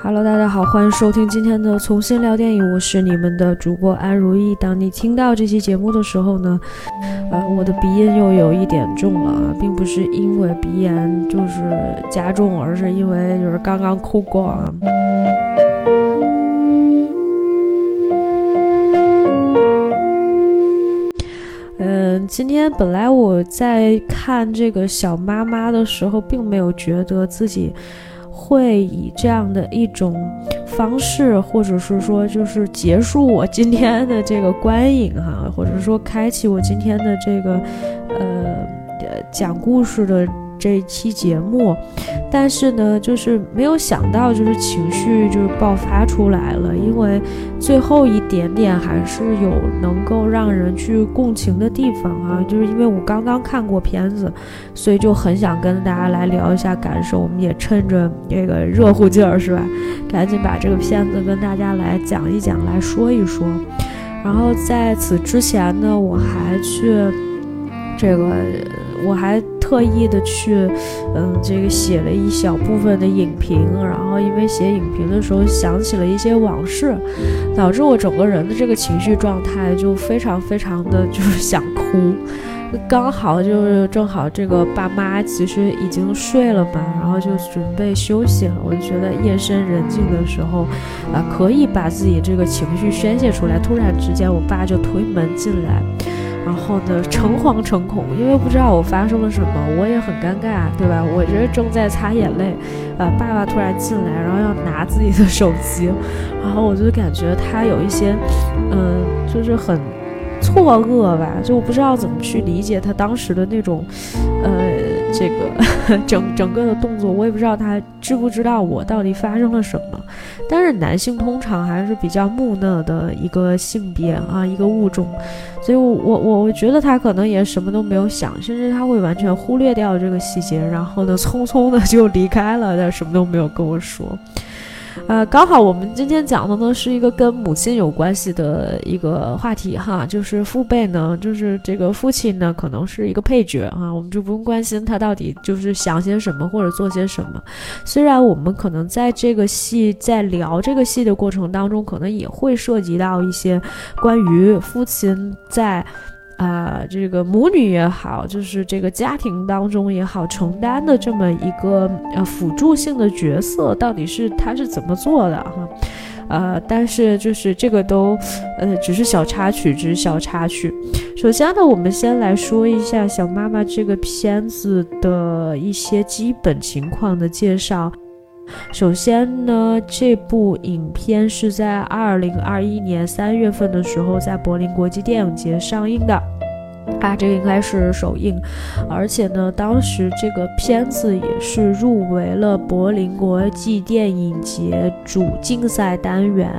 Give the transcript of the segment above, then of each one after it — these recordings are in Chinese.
Hello，大家好，欢迎收听今天的重新聊电影，我是你们的主播安如意。当你听到这期节目的时候呢，呃，我的鼻音又有一点重了，并不是因为鼻炎就是加重，而是因为就是刚刚哭过啊。今天本来我在看这个小妈妈的时候，并没有觉得自己。会以这样的一种方式，或者是说，就是结束我今天的这个观影哈，或者说开启我今天的这个呃讲故事的。这一期节目，但是呢，就是没有想到，就是情绪就是爆发出来了，因为最后一点点还是有能够让人去共情的地方啊，就是因为我刚刚看过片子，所以就很想跟大家来聊一下感受。我们也趁着这个热乎劲儿，是吧？赶紧把这个片子跟大家来讲一讲，来说一说。然后在此之前呢，我还去这个，我还。特意的去，嗯，这个写了一小部分的影评，然后因为写影评的时候想起了一些往事，导致我整个人的这个情绪状态就非常非常的就是想哭。刚好就是正好这个爸妈其实已经睡了嘛，然后就准备休息了。我就觉得夜深人静的时候，啊，可以把自己这个情绪宣泄出来。突然之间，我爸就推门进来。然后呢，诚惶诚恐，因为不知道我发生了什么，我也很尴尬，对吧？我这正在擦眼泪，呃，爸爸突然进来，然后要拿自己的手机，然后我就感觉他有一些，嗯，就是很错愕吧，就我不知道怎么去理解他当时的那种，呃。这个整整个的动作，我也不知道他知不知道我到底发生了什么。但是男性通常还是比较木讷的一个性别啊，一个物种，所以我我我觉得他可能也什么都没有想，甚至他会完全忽略掉这个细节，然后呢，匆匆的就离开了，但什么都没有跟我说。呃，刚好我们今天讲的呢是一个跟母亲有关系的一个话题哈，就是父辈呢，就是这个父亲呢，可能是一个配角啊，我们就不用关心他到底就是想些什么或者做些什么。虽然我们可能在这个戏在聊这个戏的过程当中，可能也会涉及到一些关于父亲在。啊，这个母女也好，就是这个家庭当中也好，承担的这么一个呃辅助性的角色，到底是他是怎么做的哈？呃，但是就是这个都呃只是小插曲，只是小插曲。首先呢，我们先来说一下《小妈妈》这个片子的一些基本情况的介绍。首先呢，这部影片是在二零二一年三月份的时候在柏林国际电影节上映的。啊，这个应该是首映，而且呢，当时这个片子也是入围了柏林国际电影节主竞赛单元，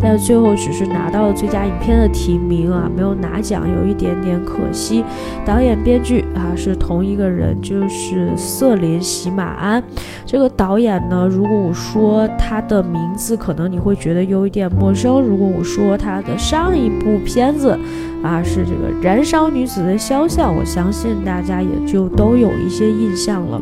但最后只是拿到了最佳影片的提名啊，没有拿奖，有一点点可惜。导演、编剧啊是同一个人，就是瑟琳·喜马安。这个导演呢，如果我说他的名字，可能你会觉得有一点陌生。如果我说他的上一部片子，啊，是这个《燃烧女子的肖像》，我相信大家也就都有一些印象了。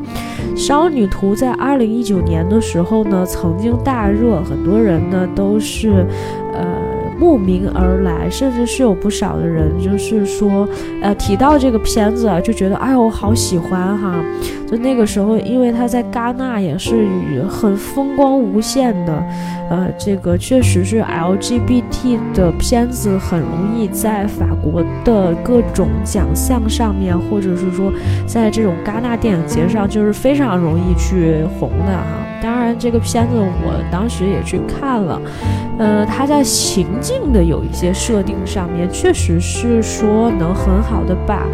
《少女图》在二零一九年的时候呢，曾经大热，很多人呢都是，呃。慕名而来，甚至是有不少的人，就是说，呃，提到这个片子啊，就觉得，哎呦，我好喜欢哈！就那个时候，因为他在戛纳也是很风光无限的，呃，这个确实是 LGBT 的片子，很容易在法国的各种奖项上面，或者是说，在这种戛纳电影节上，就是非常容易去红的哈。当然，这个片子我当时也去看了，呃，他在情境的有一些设定上面，确实是说能很好的把，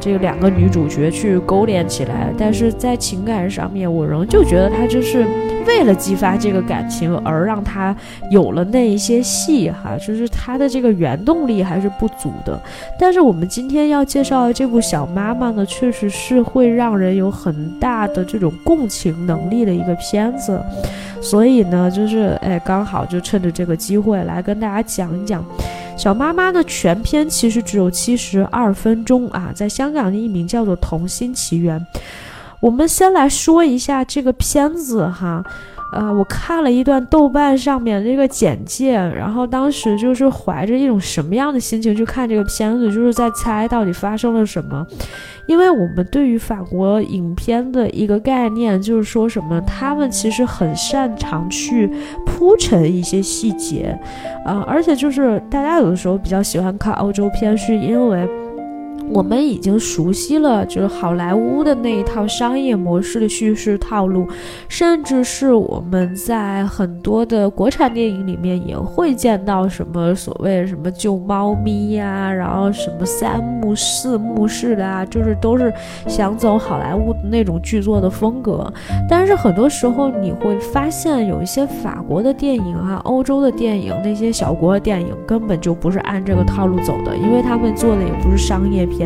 这两个女主角去勾连起来，但是在情感上面，我仍旧觉得他就是。为了激发这个感情而让他有了那一些戏哈，就是他的这个原动力还是不足的。但是我们今天要介绍的这部《小妈妈》呢，确实是会让人有很大的这种共情能力的一个片子。所以呢，就是哎，刚好就趁着这个机会来跟大家讲一讲。小妈妈的全片其实只有七十二分钟啊，在香港的译名叫做《童心奇缘》。我们先来说一下这个片子哈。呃，我看了一段豆瓣上面这个简介，然后当时就是怀着一种什么样的心情去看这个片子，就是在猜到底发生了什么。因为我们对于法国影片的一个概念就是说什么，他们其实很擅长去铺陈一些细节，啊，而且就是大家有的时候比较喜欢看欧洲片，是因为。我们已经熟悉了，就是好莱坞的那一套商业模式的叙事套路，甚至是我们在很多的国产电影里面也会见到什么所谓什么救猫咪呀，然后什么三幕四幕式的啊，就是都是想走好莱坞的那种剧作的风格。但是很多时候你会发现，有一些法国的电影啊，欧洲的电影，那些小国的电影根本就不是按这个套路走的，因为他们做的也不是商业片。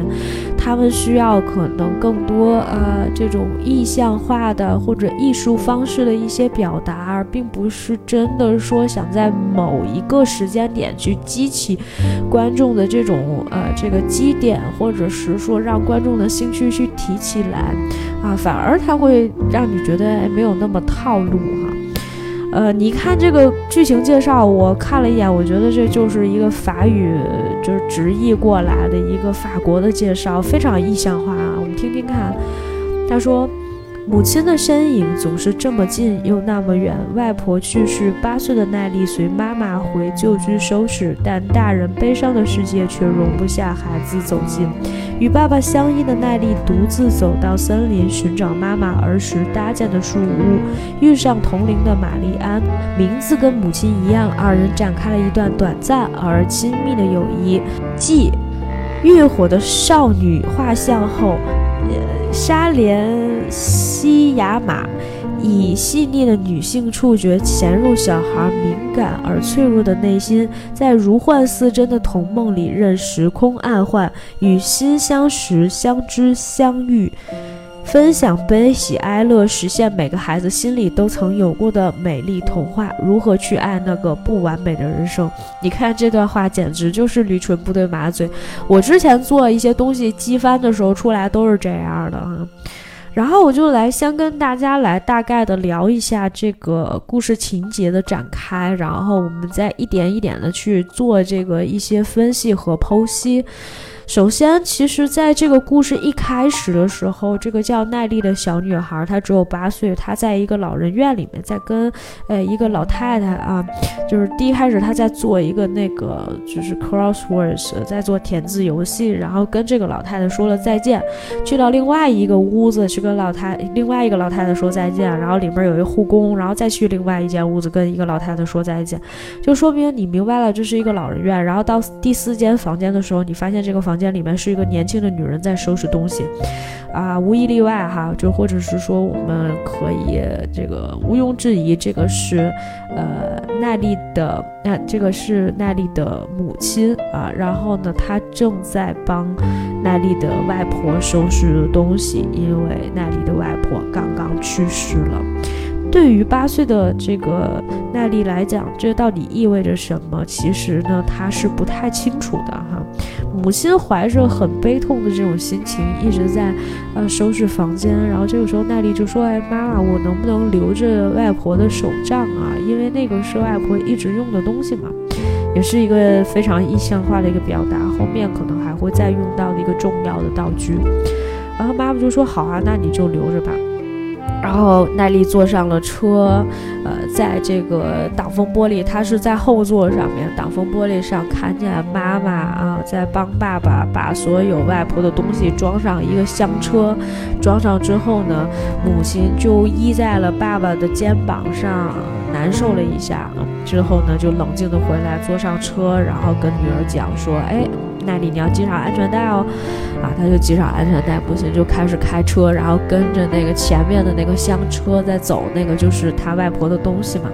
他们需要可能更多呃这种意象化的或者艺术方式的一些表达，而并不是真的说想在某一个时间点去激起观众的这种呃这个基点，或者是说让观众的兴趣去提起来啊，反而它会让你觉得没有那么套路哈。呃，你看这个剧情介绍，我看了一眼，我觉得这就是一个法语，就是直译过来的一个法国的介绍，非常意象化啊。我们听听看，他说。母亲的身影总是这么近又那么远。外婆去世，八岁的奈丽随妈妈回旧居收拾，但大人悲伤的世界却容不下孩子走近。与爸爸相依的奈丽独自走到森林，寻找妈妈儿时搭建的树屋，遇上同龄的玛丽安，名字跟母亲一样，二人展开了一段短暂而亲密的友谊。继月火的少女画像后。沙莲西雅玛以细腻的女性触觉潜入小孩敏感而脆弱的内心，在如幻似真的童梦里，任时空暗换，与心相识、相知、相遇。分享悲喜哀乐，实现每个孩子心里都曾有过的美丽童话。如何去爱那个不完美的人生？你看这段话，简直就是驴唇不对马嘴。我之前做一些东西机翻的时候出来都是这样的哈。然后我就来先跟大家来大概的聊一下这个故事情节的展开，然后我们再一点一点的去做这个一些分析和剖析。首先，其实，在这个故事一开始的时候，这个叫奈丽的小女孩，她只有八岁，她在一个老人院里面，在跟呃一个老太太啊，就是第一开始她在做一个那个就是 crosswords，在做填字游戏，然后跟这个老太太说了再见，去到另外一个屋子去跟老太另外一个老太太说再见，然后里面有一护工，然后再去另外一间屋子跟一个老太太说再见，就说明你明白了这是一个老人院，然后到第四间房间的时候，你发现这个房。房间里面是一个年轻的女人在收拾东西，啊，无一例外哈，就或者是说我们可以这个毋庸置疑，这个是呃奈丽的，那这个是奈丽的母亲啊，然后呢，她正在帮奈丽的外婆收拾东西，因为奈丽的外婆刚刚去世了。对于八岁的这个奈丽来讲，这到底意味着什么？其实呢，她是不太清楚的哈。母亲怀着很悲痛的这种心情，一直在呃收拾房间。然后这个时候，奈丽就说：“哎，妈妈，我能不能留着外婆的手杖啊？因为那个是外婆一直用的东西嘛，也是一个非常意象化的一个表达。后面可能还会再用到的一个重要的道具。”然后妈妈就说：“好啊，那你就留着吧。”然后奈丽坐上了车，呃，在这个挡风玻璃，她是在后座上面，挡风玻璃上看见妈妈啊，在帮爸爸把所有外婆的东西装上一个厢车，装上之后呢，母亲就依在了爸爸的肩膀上，难受了一下，之后呢，就冷静的回来，坐上车，然后跟女儿讲说，哎。那里，你要系上安全带哦，啊，他就系上安全带，不行就开始开车，然后跟着那个前面的那个厢车在走，那个就是他外婆的东西嘛。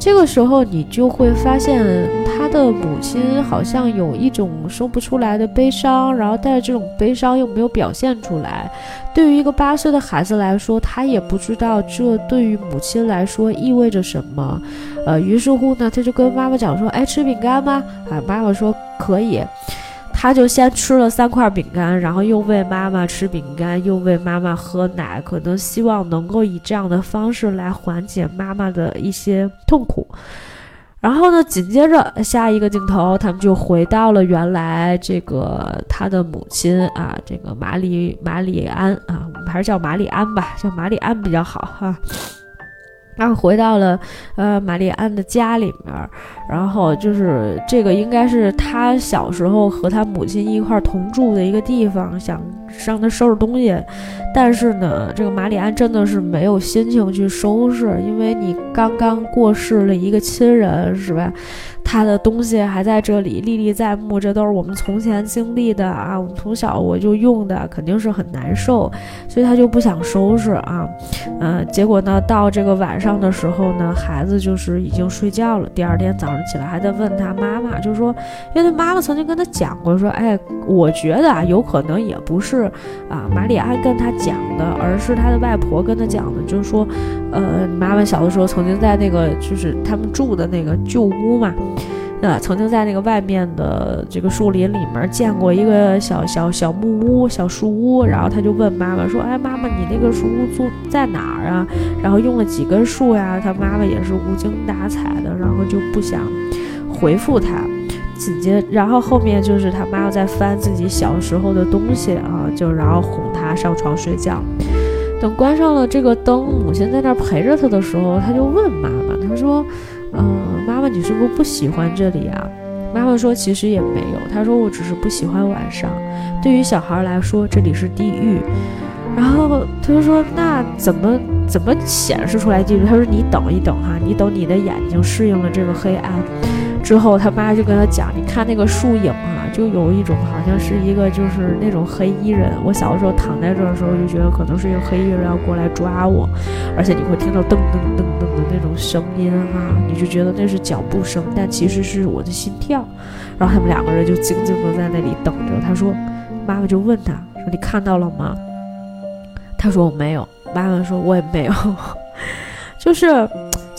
这个时候你就会发现，他的母亲好像有一种说不出来的悲伤，然后但是这种悲伤又没有表现出来。对于一个八岁的孩子来说，他也不知道这对于母亲来说意味着什么。呃，于是乎呢，他就跟妈妈讲说：“哎，吃饼干吗？”啊，妈妈说可以。他就先吃了三块饼干，然后又喂妈妈吃饼干，又喂妈妈喝奶，可能希望能够以这样的方式来缓解妈妈的一些痛苦。然后呢，紧接着下一个镜头，他们就回到了原来这个他的母亲啊，这个马里马里安啊，我们还是叫马里安吧，叫马里安比较好哈。他回到了，呃，玛丽安的家里面，然后就是这个应该是他小时候和他母亲一块同住的一个地方，想让他收拾东西，但是呢，这个玛丽安真的是没有心情去收拾，因为你刚刚过世了一个亲人，是吧？他的东西还在这里历历在目，这都是我们从前经历的啊！我们从小我就用的，肯定是很难受，所以他就不想收拾啊。嗯，结果呢，到这个晚上的时候呢，孩子就是已经睡觉了。第二天早上起来还在问他妈妈，就说，因为他妈妈曾经跟他讲过，说，哎，我觉得啊，有可能也不是啊，玛丽安跟他讲的，而是他的外婆跟他讲的，就是说，呃，妈妈小的时候曾经在那个就是他们住的那个旧屋嘛。那曾经在那个外面的这个树林里面见过一个小小小木屋、小树屋，然后他就问妈妈说：“哎，妈妈，你那个树屋住在哪儿啊？然后用了几根树呀？”他妈妈也是无精打采的，然后就不想回复他。紧接，然后后面就是他妈妈在翻自己小时候的东西啊，就然后哄他上床睡觉。等关上了这个灯，母亲在那儿陪着他的时候，他就问妈妈，他说。嗯，妈妈，你是不是不喜欢这里啊？妈妈说，其实也没有。她说，我只是不喜欢晚上。对于小孩来说，这里是地狱。然后他就说，那怎么怎么显示出来地狱？他说，你等一等哈，你等你的眼睛适应了这个黑暗。之后，他妈就跟他讲：“你看那个树影啊，就有一种好像是一个就是那种黑衣人。我小的时候躺在这儿的时候，就觉得可能是一个黑衣人要过来抓我，而且你会听到噔噔噔噔的那种声音哈，你就觉得那是脚步声，但其实是我的心跳。然后他们两个人就静静的在那里等着。他说，妈妈就问他说：你看到了吗？他说我没有。妈妈说我也没有，就是。”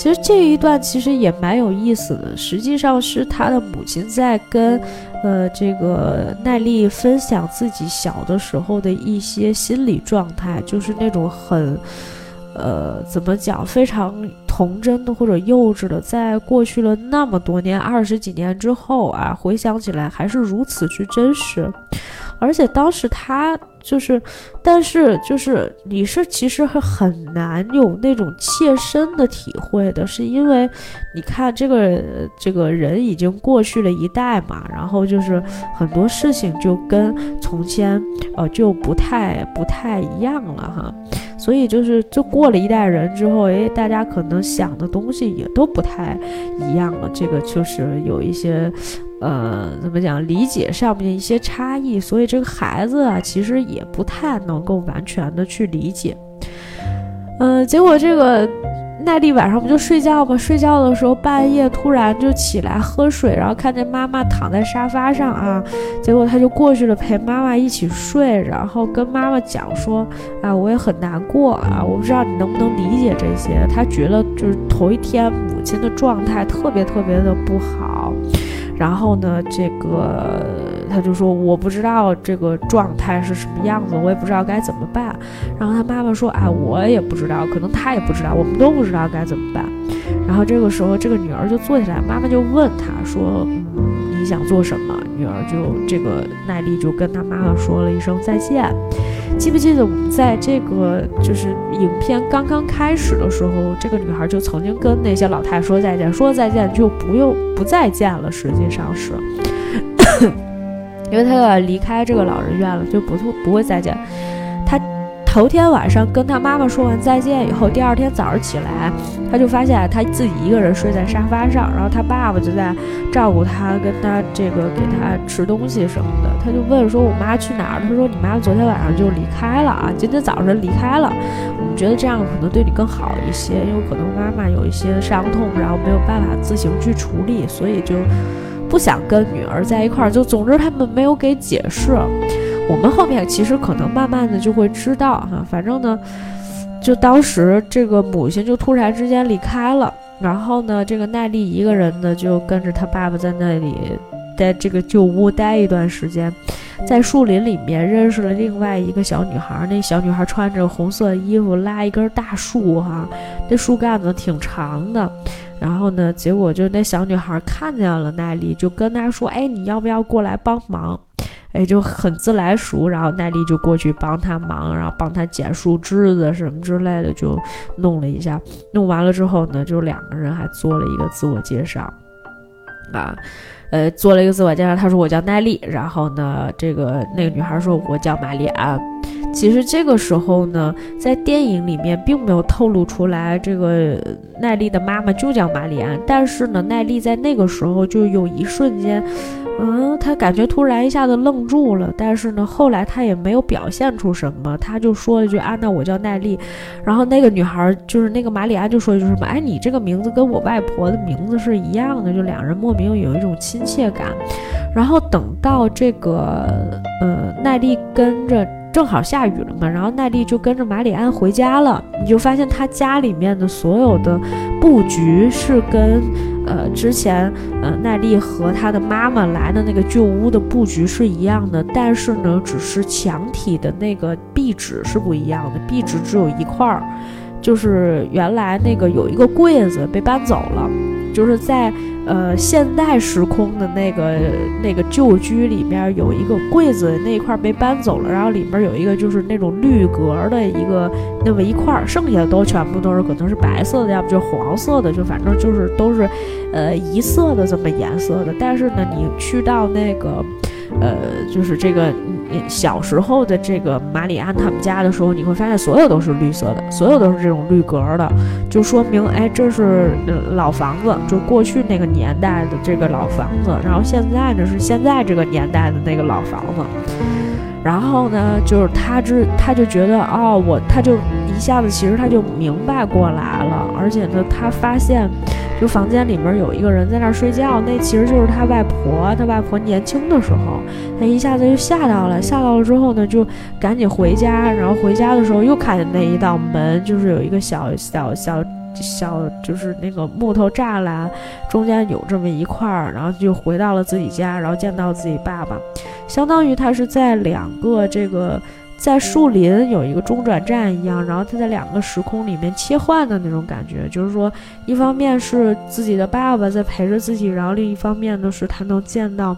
其实这一段其实也蛮有意思的，实际上是他的母亲在跟，呃，这个奈丽分享自己小的时候的一些心理状态，就是那种很，呃，怎么讲，非常童真的或者幼稚的，在过去了那么多年，二十几年之后啊，回想起来还是如此之真实。而且当时他就是，但是就是你是其实很难有那种切身的体会的，是因为你看这个这个人已经过去了一代嘛，然后就是很多事情就跟从前呃就不太不太一样了哈，所以就是就过了一代人之后，诶，大家可能想的东西也都不太一样了，这个就是有一些。呃，怎么讲？理解上面一些差异，所以这个孩子啊，其实也不太能够完全的去理解。嗯，结果这个奈丽晚上不就睡觉吗？睡觉的时候半夜突然就起来喝水，然后看见妈妈躺在沙发上啊，结果他就过去了陪妈妈一起睡，然后跟妈妈讲说：“啊，我也很难过啊，我不知道你能不能理解这些。”他觉得就是头一天母亲的状态特别特别的不好。然后呢，这个他就说我不知道这个状态是什么样子，我也不知道该怎么办。然后他妈妈说：“哎，我也不知道，可能他也不知道，我们都不知道该怎么办。”然后这个时候，这个女儿就坐起来，妈妈就问他说：“嗯，你想做什么？”女儿就这个奈丽就跟他妈妈说了一声再见。记不记得我们在这个就是影片刚刚开始的时候，这个女孩就曾经跟那些老太说再见，说再见就不用不再见了。实际上是，因为他要离开这个老人院了，就不不会再见。他头天晚上跟他妈妈说完再见以后，第二天早上起来，他就发现他自己一个人睡在沙发上，然后他爸爸就在照顾他，跟他这个给他吃东西什么的。他就问说：“我妈去哪儿？”他说：“你妈昨天晚上就离开了啊，今天早上离开了。我们觉得这样可能对你更好一些，因为可能妈妈有一些伤痛，然后没有办法自行去处理，所以就不想跟女儿在一块儿。就总之他们没有给解释。我们后面其实可能慢慢的就会知道哈，反正呢，就当时这个母亲就突然之间离开了。”然后呢，这个奈丽一个人呢，就跟着他爸爸在那里，在这个旧屋待一段时间，在树林里面认识了另外一个小女孩。那小女孩穿着红色衣服，拉一根大树，哈，那树干子挺长的。然后呢，结果就那小女孩看见了奈丽，就跟她说：“哎，你要不要过来帮忙？”哎，就很自来熟，然后奈丽就过去帮他忙，然后帮他捡树枝子什么之类的，就弄了一下。弄完了之后呢，就两个人还做了一个自我介绍，啊，呃，做了一个自我介绍。他说我叫奈丽，然后呢，这个那个女孩说我叫玛丽安。其实这个时候呢，在电影里面并没有透露出来这个奈丽的妈妈就叫玛丽安，但是呢，奈丽在那个时候就有一瞬间。嗯，他感觉突然一下子愣住了，但是呢，后来他也没有表现出什么，他就说了句啊，那我叫奈丽。然后那个女孩就是那个玛丽安就说一句什么，哎，你这个名字跟我外婆的名字是一样的，就两人莫名有一种亲切感。然后等到这个呃奈丽跟着。正好下雨了嘛，然后奈丽就跟着马里安回家了。你就发现他家里面的所有的布局是跟呃之前呃奈丽和他的妈妈来的那个旧屋的布局是一样的，但是呢，只是墙体的那个壁纸是不一样的，壁纸只有一块儿，就是原来那个有一个柜子被搬走了，就是在。呃，现代时空的那个那个旧居里面有一个柜子，那一块被搬走了，然后里面有一个就是那种绿格的一个那么一块，剩下的都全部都是可能是白色的，要不就黄色的，就反正就是都是呃一色的这么颜色的。但是呢，你去到那个。呃，就是这个小时候的这个马里安他们家的时候，你会发现所有都是绿色的，所有都是这种绿格的，就说明哎，这是老房子，就过去那个年代的这个老房子。然后现在呢是现在这个年代的那个老房子。然后呢，就是他之他就觉得哦，我他就一下子其实他就明白过来了，而且呢，他发现。就房间里面有一个人在那儿睡觉，那其实就是他外婆。他外婆年轻的时候，他一下子就吓到了。吓到了之后呢，就赶紧回家。然后回家的时候又看见那一道门，就是有一个小小小小，就是那个木头栅栏，中间有这么一块儿。然后就回到了自己家，然后见到自己爸爸，相当于他是在两个这个。在树林有一个中转站一样，然后他在两个时空里面切换的那种感觉，就是说，一方面是自己的爸爸在陪着自己，然后另一方面呢是他能见到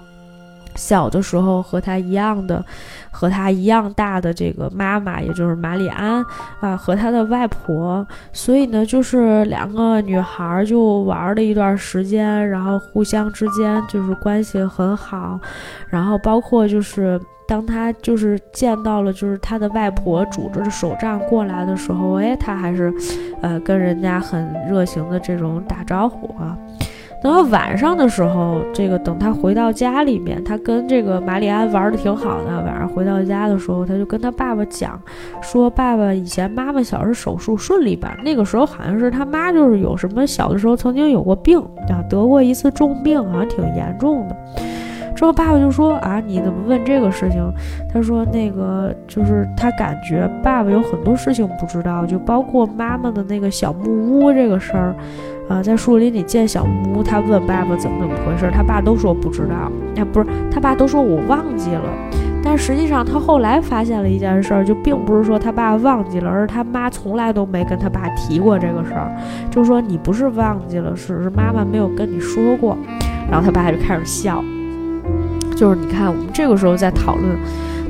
小的时候和他一样的、和他一样大的这个妈妈，也就是马里安啊和他的外婆，所以呢，就是两个女孩就玩了一段时间，然后互相之间就是关系很好，然后包括就是。当他就是见到了，就是他的外婆拄着的手杖过来的时候，哎，他还是，呃，跟人家很热情的这种打招呼啊。等到晚上的时候，这个等他回到家里面，他跟这个玛丽安玩的挺好的。晚上回到家的时候，他就跟他爸爸讲，说爸爸以前妈妈小时候手术顺利吧？那个时候好像是他妈就是有什么小的时候曾经有过病啊，得过一次重病，好像挺严重的。之后爸爸就说啊，你怎么问这个事情？他说那个就是他感觉爸爸有很多事情不知道，就包括妈妈的那个小木屋这个事儿，啊，在树林里建小木屋，他问爸爸怎么怎么回事，他爸都说不知道，哎，不是，他爸都说我忘记了。但实际上他后来发现了一件事儿，就并不是说他爸忘记了，而是他妈从来都没跟他爸提过这个事儿，就说你不是忘记了，是是妈妈没有跟你说过。然后他爸就开始笑。就是你看，我们这个时候在讨论，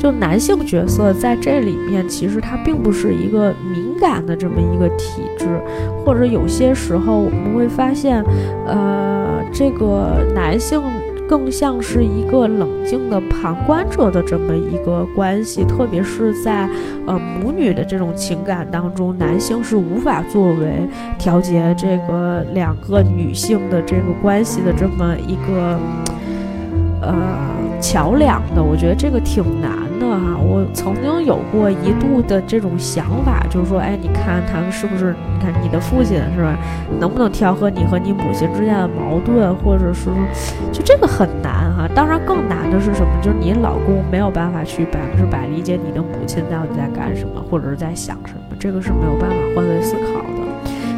就男性角色在这里面，其实他并不是一个敏感的这么一个体质，或者有些时候我们会发现，呃，这个男性更像是一个冷静的旁观者的这么一个关系，特别是在呃母女的这种情感当中，男性是无法作为调节这个两个女性的这个关系的这么一个，呃。桥梁的，我觉得这个挺难啊。我曾经有过一度的这种想法，就是说，哎，你看他们是不是？你看你的父亲是吧？能不能调和你和你母亲之间的矛盾，或者是说，就这个很难哈。当然，更难的是什么？就是你老公没有办法去百分之百理解你的母亲到底在干什么，或者是在想什么，这个是没有办法换位思考的。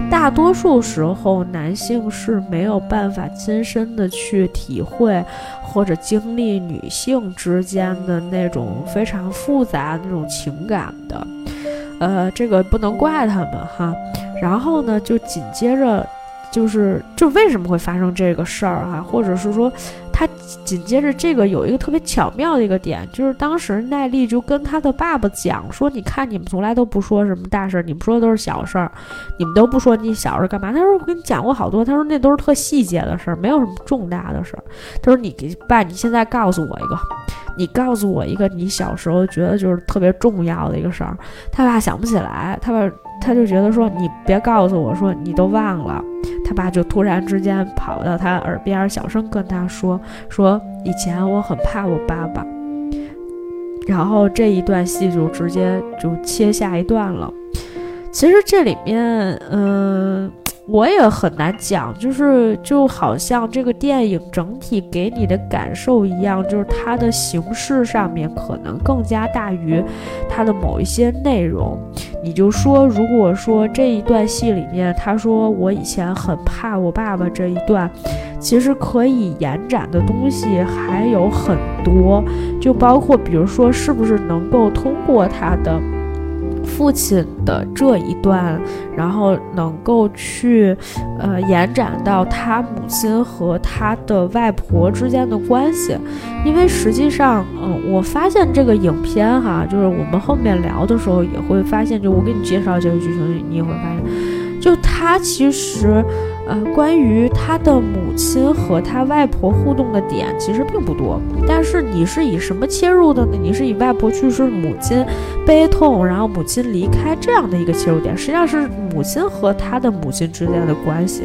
大多数时候，男性是没有办法亲身的去体会或者经历女性之间的那种非常复杂那种情感的，呃，这个不能怪他们哈。然后呢，就紧接着，就是就为什么会发生这个事儿哈，或者是说。他紧接着这个有一个特别巧妙的一个点，就是当时奈丽就跟他的爸爸讲说：“你看，你们从来都不说什么大事儿，你们说的都是小事儿，你们都不说你小时候干嘛。”他说：“我跟你讲过好多，他说那都是特细节的事儿，没有什么重大的事儿。”他说：“你给爸，你现在告诉我一个，你告诉我一个你小时候觉得就是特别重要的一个事儿。”他爸想不起来，他爸他就觉得说：“你别告诉我说你都忘了。”他爸就突然之间跑到他耳边，小声跟他说：“说以前我很怕我爸爸。”然后这一段戏就直接就切下一段了。其实这里面，嗯。我也很难讲，就是就好像这个电影整体给你的感受一样，就是它的形式上面可能更加大于它的某一些内容。你就说，如果说这一段戏里面，他说我以前很怕我爸爸这一段，其实可以延展的东西还有很多，就包括比如说，是不是能够通过他的。父亲的这一段，然后能够去，呃，延展到他母亲和他的外婆之间的关系，因为实际上，嗯，我发现这个影片哈，就是我们后面聊的时候也会发现，就我给你介绍这个剧情，你也会发现，就他其实。呃，关于他的母亲和他外婆互动的点其实并不多，但是你是以什么切入的呢？你是以外婆去世、母亲悲痛，然后母亲离开这样的一个切入点，实际上是母亲和他的母亲之间的关系。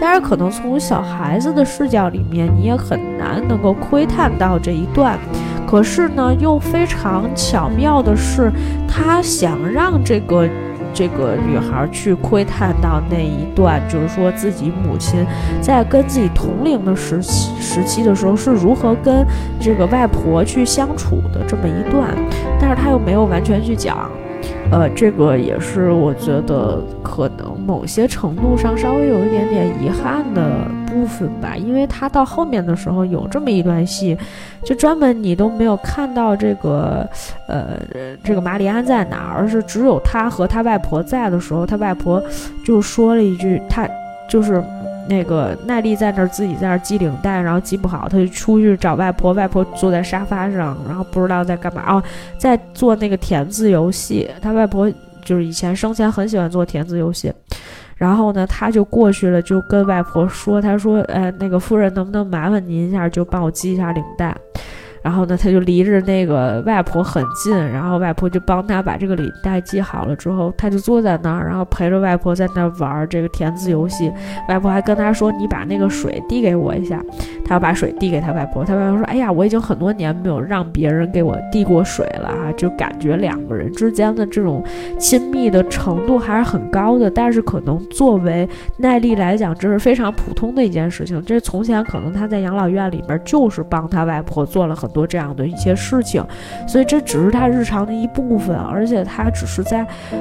但是可能从小孩子的视角里面，你也很难能够窥探到这一段。可是呢，又非常巧妙的是，他想让这个。这个女孩去窥探到那一段，就是说自己母亲在跟自己同龄的时期时期的时候是如何跟这个外婆去相处的这么一段，但是她又没有完全去讲。呃，这个也是我觉得可能某些程度上稍微有一点点遗憾的部分吧，因为他到后面的时候有这么一段戏，就专门你都没有看到这个，呃，这个马里安在哪，而是只有他和他外婆在的时候，他外婆就说了一句，他就是。那个奈丽在那儿自己在那儿系领带，然后系不好，他就出去找外婆。外婆坐在沙发上，然后不知道在干嘛哦，在做那个填字游戏。他外婆就是以前生前很喜欢做填字游戏，然后呢，他就过去了，就跟外婆说：“他说，呃，那个夫人能不能麻烦您一下，就帮我系一下领带。”然后呢，他就离着那个外婆很近，然后外婆就帮他把这个领带系好了之后，他就坐在那儿，然后陪着外婆在那儿玩这个填字游戏。外婆还跟他说：“你把那个水递给我一下。”他要把水递给他外婆，他外婆说：“哎呀，我已经很多年没有让别人给我递过水了啊！”就感觉两个人之间的这种亲密的程度还是很高的。但是可能作为耐力来讲，这是非常普通的一件事情。这从前可能他在养老院里边就是帮他外婆做了很。多这样的一些事情，所以这只是他日常的一部分，而且他只是在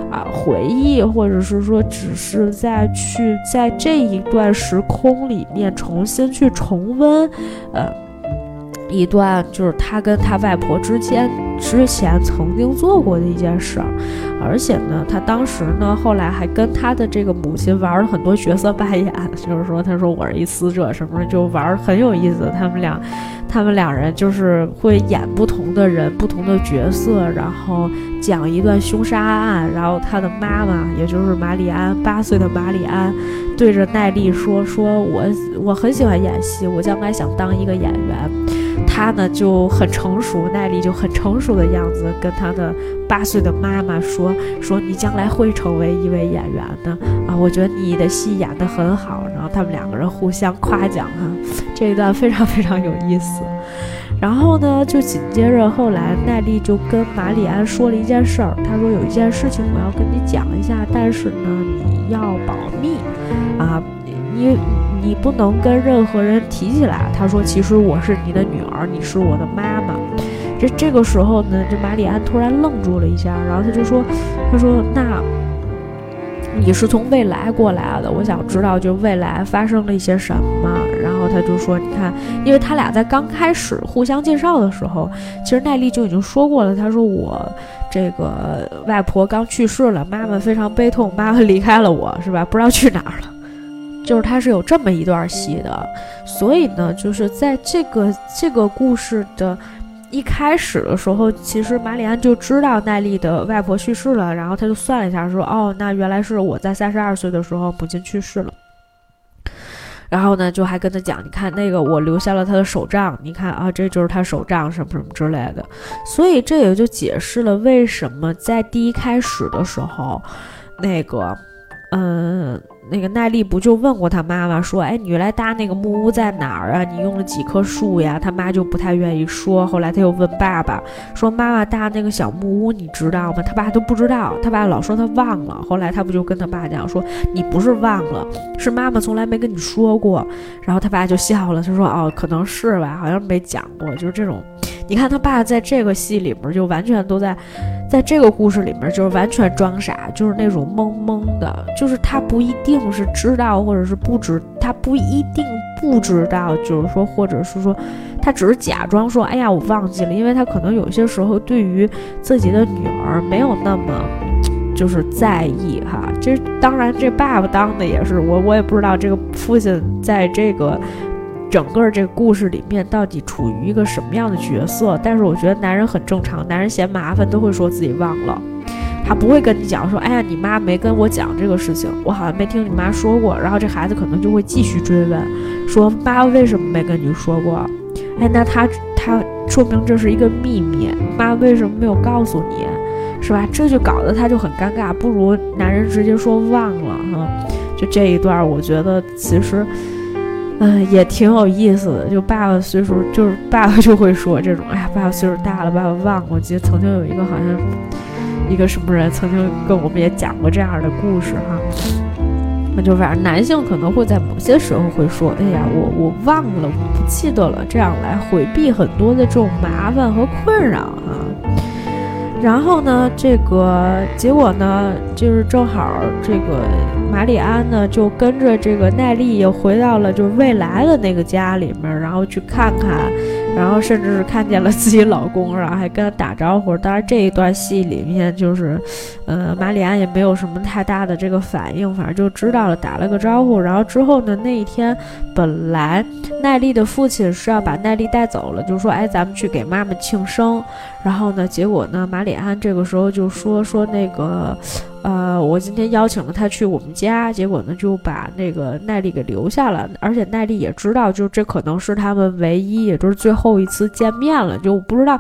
啊回忆，或者是说只是在去在这一段时空里面重新去重温，呃，一段就是他跟他外婆之间之前曾经做过的一件事儿，而且呢，他当时呢后来还跟他的这个母亲玩了很多角色扮演，就是说他说我是一死者什么的，就玩很有意思，他们俩。他们两人就是会演不同的人、不同的角色，然后讲一段凶杀案。然后他的妈妈，也就是马里安，八岁的马里安，对着奈丽说：“说我我很喜欢演戏，我将来想当一个演员。”他呢就很成熟，奈丽就很成熟的样子，跟他的八岁的妈妈说：“说你将来会成为一位演员的啊，我觉得你的戏演得很好。”然后他们两个人互相夸奖哈，这一段非常非常有意思。然后呢，就紧接着后来奈丽就跟马里安说了一件事儿，他说有一件事情我要跟你讲一下，但是呢你要保密啊，你你不能跟任何人提起来。他说其实我是你的女儿，你是我的妈妈。这这个时候呢，这马里安突然愣住了一下，然后他就说，他说那。你是从未来过来的，我想知道就未来发生了一些什么。然后他就说：“你看，因为他俩在刚开始互相介绍的时候，其实奈丽就已经说过了。他说我这个外婆刚去世了，妈妈非常悲痛，妈妈离开了我，是吧？不知道去哪儿了。就是他是有这么一段戏的。所以呢，就是在这个这个故事的。”一开始的时候，其实马里安就知道奈丽的外婆去世了，然后他就算了一下，说：“哦，那原来是我在三十二岁的时候母亲去世了。”然后呢，就还跟他讲：“你看那个，我留下了他的手账，你看啊，这就是他手账，什么什么之类的。”所以这也就解释了为什么在第一开始的时候，那个，嗯。那个奈丽不就问过他妈妈说：“哎，你原来搭那个木屋在哪儿啊？你用了几棵树呀？”他妈就不太愿意说。后来他又问爸爸说：“妈妈搭那个小木屋你知道吗？”他爸都不知道，他爸老说他忘了。后来他不就跟他爸讲说：“你不是忘了，是妈妈从来没跟你说过。”然后他爸就笑了，他说：“哦，可能是吧，好像没讲过，就是这种。”你看他爸在这个戏里面就完全都在，在这个故事里面就是完全装傻，就是那种懵懵的，就是他不一定是知道或者是不知，他不一定不知道，就是说或者是说他只是假装说，哎呀我忘记了，因为他可能有些时候对于自己的女儿没有那么就是在意哈。这当然这爸爸当的也是我，我也不知道这个父亲在这个。整个这个故事里面到底处于一个什么样的角色？但是我觉得男人很正常，男人嫌麻烦都会说自己忘了，他不会跟你讲说，哎呀，你妈没跟我讲这个事情，我好像没听你妈说过。然后这孩子可能就会继续追问，说妈为什么没跟你说过？哎，那他他说明这是一个秘密，妈为什么没有告诉你，是吧？这就搞得他就很尴尬，不如男人直接说忘了哈。就这一段，我觉得其实。嗯，也挺有意思的。就爸爸岁数，就是爸爸就会说这种，哎呀，爸爸岁数大了，爸爸忘了。我记得曾经有一个好像一个什么人曾经跟我们也讲过这样的故事哈。那就反正男性可能会在某些时候会说，哎呀，我我忘了，我不记得了，这样来回避很多的这种麻烦和困扰哈。然后呢，这个结果呢，就是正好这个马里安呢，就跟着这个奈丽又回到了就是未来的那个家里面，然后去看看。然后甚至是看见了自己老公，然后还跟他打招呼。当然这一段戏里面就是，呃，马里安也没有什么太大的这个反应，反正就知道了，打了个招呼。然后之后呢，那一天本来奈丽的父亲是要把奈丽带走了，就说，哎，咱们去给妈妈庆生。然后呢，结果呢，马里安这个时候就说说那个。呃，我今天邀请了他去我们家，结果呢就把那个奈丽给留下了，而且奈丽也知道，就这可能是他们唯一，也就是最后一次见面了。就不知道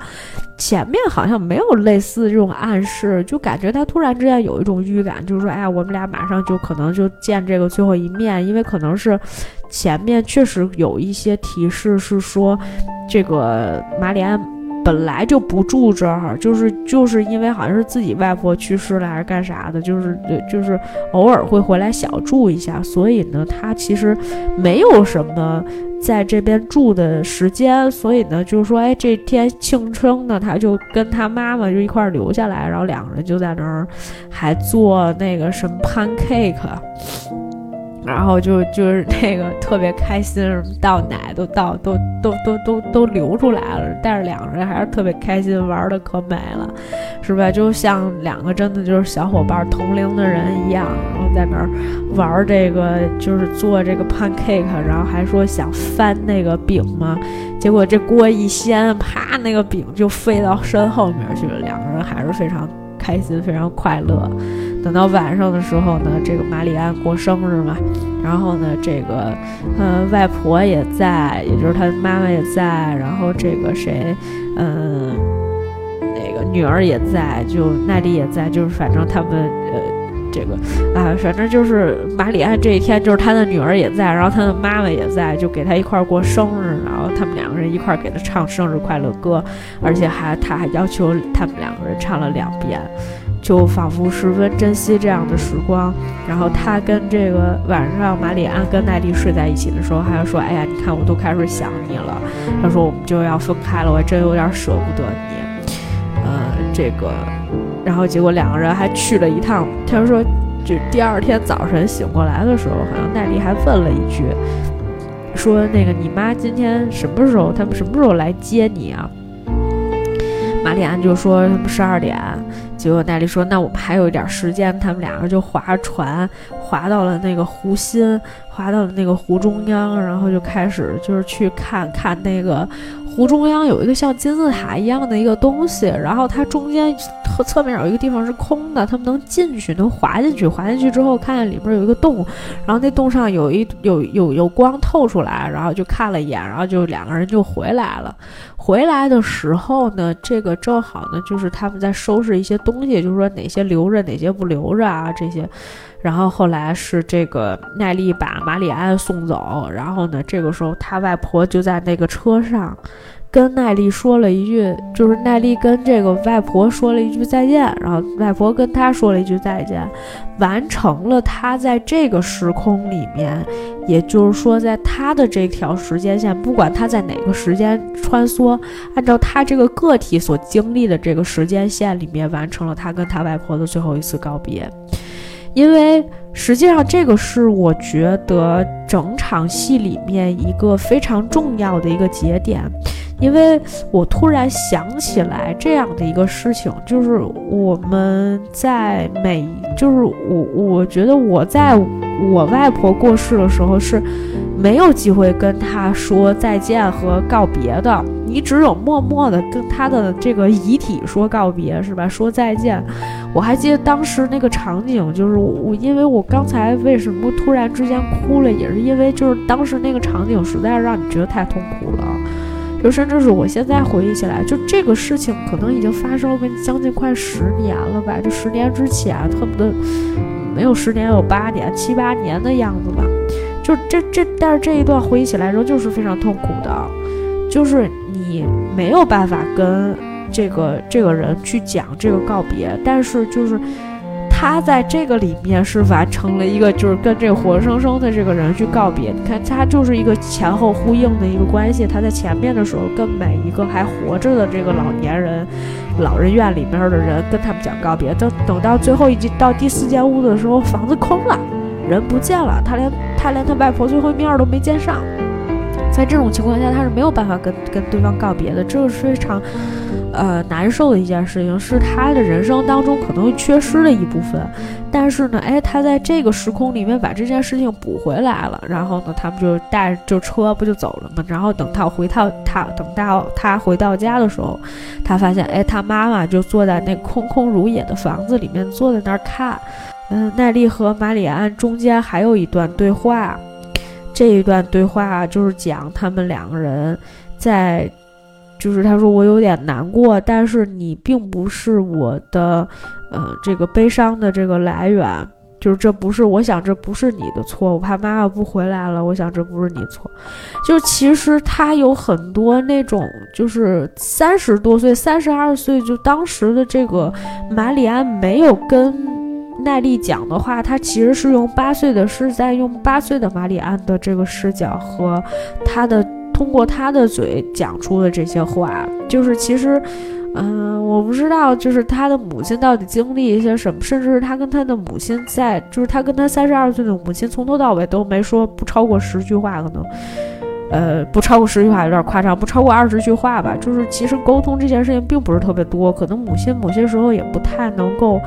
前面好像没有类似这种暗示，就感觉他突然突然之间有一种预感，就是说，哎呀，我们俩马上就可能就见这个最后一面，因为可能是前面确实有一些提示是说，这个马里安。本来就不住这儿，就是就是因为好像是自己外婆去世了还是干啥的，就是就是偶尔会回来小住一下，所以呢，他其实没有什么在这边住的时间，所以呢，就是说，哎，这天庆生呢，他就跟他妈妈就一块留下来，然后两个人就在那儿还做那个什么 pancake。然后就就是那个特别开心，倒奶都倒都都都都都流出来了，但是两个人还是特别开心，玩的可美了，是吧？就像两个真的就是小伙伴同龄的人一样，然后在那儿玩这个，就是做这个 pancake，然后还说想翻那个饼嘛，结果这锅一掀，啪，那个饼就飞到身后面去了，两个人还是非常开心，非常快乐。等到晚上的时候呢，这个马里安过生日嘛，然后呢，这个呃外婆也在，也就是他妈妈也在，然后这个谁，嗯，那个女儿也在，就奈丽也在，就是反正他们呃这个啊，反正就是马里安这一天，就是他的女儿也在，然后他的妈妈也在，就给他一块儿过生日，然后他们两个人一块儿给他唱生日快乐歌，而且还他还要求他们两个人唱了两遍，就仿佛十分珍惜这样的时光。然后他跟这个晚上马里安跟奈丽睡在一起的时候，还要说：“哎呀，你看我都开始想你了。”他说：“我们就要分开了，我还真有点舍不得你。”呃，这个。然后结果两个人还去了一趟。他说，就第二天早晨醒过来的时候，好像奈丽还问了一句，说那个你妈今天什么时候？他们什么时候来接你啊？马里安就说他们十二点。结果奈丽说那我们还有一点时间。他们两个就划船，划到了那个湖心，划到了那个湖中央，然后就开始就是去看看那个。湖中央有一个像金字塔一样的一个东西，然后它中间和侧面有一个地方是空的，他们能进去，能滑进去。滑进去之后，看见里面有一个洞，然后那洞上有一有有有光透出来，然后就看了一眼，然后就两个人就回来了。回来的时候呢，这个正好呢，就是他们在收拾一些东西，就是说哪些留着，哪些不留着啊这些。然后后来是这个奈丽把马里安送走，然后呢，这个时候他外婆就在那个车上，跟奈丽说了一句，就是奈丽跟这个外婆说了一句再见，然后外婆跟他说了一句再见，完成了他在这个时空里面，也就是说在他的这条时间线，不管他在哪个时间穿梭，按照他这个个体所经历的这个时间线里面，完成了他跟他外婆的最后一次告别。因为实际上，这个是我觉得整场戏里面一个非常重要的一个节点，因为我突然想起来这样的一个事情，就是我们在每，就是我我觉得我在我外婆过世的时候是。没有机会跟她说再见和告别的，你只有默默的跟她的这个遗体说告别，是吧？说再见。我还记得当时那个场景，就是我，因为我刚才为什么突然之间哭了，也是因为就是当时那个场景实在是让你觉得太痛苦了，就甚至是我现在回忆起来，就这个事情可能已经发生了将近快十年了吧，就十年之前，恨不得没有十年，有八年、七八年的样子吧。就这这，但是这一段回忆起来时候就是非常痛苦的，就是你没有办法跟这个这个人去讲这个告别，但是就是他在这个里面是完成了一个，就是跟这活生生的这个人去告别。你看，他就是一个前后呼应的一个关系。他在前面的时候跟每一个还活着的这个老年人、老人院里面的人跟他们讲告别。等等到最后一集到第四间屋的时候，房子空了。人不见了，他连他连他外婆最后一面都没见上，在这种情况下，他是没有办法跟跟对方告别的，这是非常，呃难受的一件事情，是他的人生当中可能会缺失的一部分。但是呢，哎，他在这个时空里面把这件事情补回来了，然后呢，他们就带就车不就走了吗？然后等他回到他等到他回到家的时候，他发现，哎，他妈妈就坐在那空空如也的房子里面，坐在那儿看。嗯，奈丽和马里安中间还有一段对话，这一段对话就是讲他们两个人在，就是他说我有点难过，但是你并不是我的，呃，这个悲伤的这个来源，就是这不是，我想这不是你的错，我怕妈妈不回来了，我想这不是你错，就其实他有很多那种，就是三十多岁、三十二岁，就当时的这个马里安没有跟。耐力讲的话，他其实是用八岁的，是在用八岁的玛丽安的这个视角和他的通过他的嘴讲出的这些话，就是其实，嗯，我不知道，就是他的母亲到底经历一些什么，甚至是他跟他的母亲在，就是他跟他三十二岁的母亲从头到尾都没说不超过十句话，可能，呃，不超过十句话有点夸张，不超过二十句话吧，就是其实沟通这件事情并不是特别多，可能母亲某些时候也不太能够，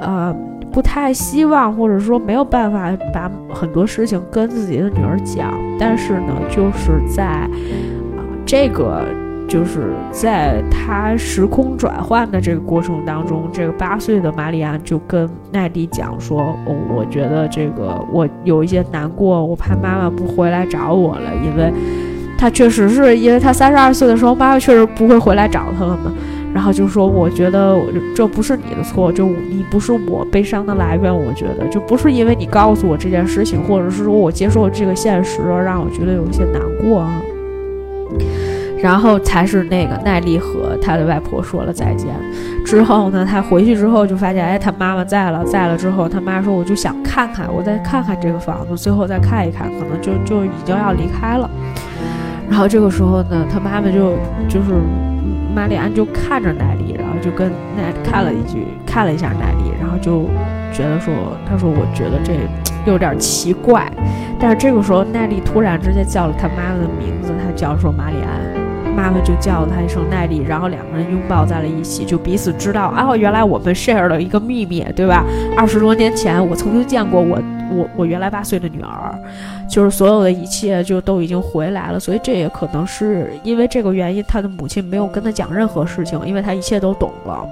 呃。不太希望，或者说没有办法把很多事情跟自己的女儿讲，但是呢，就是在啊这个就是在他时空转换的这个过程当中，这个八岁的玛丽安就跟奈迪讲说：“哦，我觉得这个我有一些难过，我怕妈妈不回来找我了，因为他确实是因为他三十二岁的时候，妈妈确实不会回来找他了嘛。”然后就说我觉得这不是你的错，就你不是我悲伤的来源。我觉得就不是因为你告诉我这件事情，或者是说我接受这个现实，让我觉得有一些难过啊。然后才是那个奈利和他的外婆说了再见。之后呢，他回去之后就发现，哎，他妈妈在了，在了之后，他妈说，我就想看看，我再看看这个房子，最后再看一看，可能就就已经要离开了。然后这个时候呢，他妈妈就就是玛丽安就看着奈利，然后就跟奈看了一句，看了一下奈利，然后就觉得说，他说我觉得这有点奇怪。但是这个时候，奈利突然之间叫了他妈妈的名字，他叫说玛丽安。妈妈就叫了他一声奈丽，然后两个人拥抱在了一起，就彼此知道哦，原来我们 share 了一个秘密，对吧？二十多年前，我曾经见过我我我原来八岁的女儿，就是所有的一切就都已经回来了，所以这也可能是因为这个原因，他的母亲没有跟他讲任何事情，因为他一切都懂了，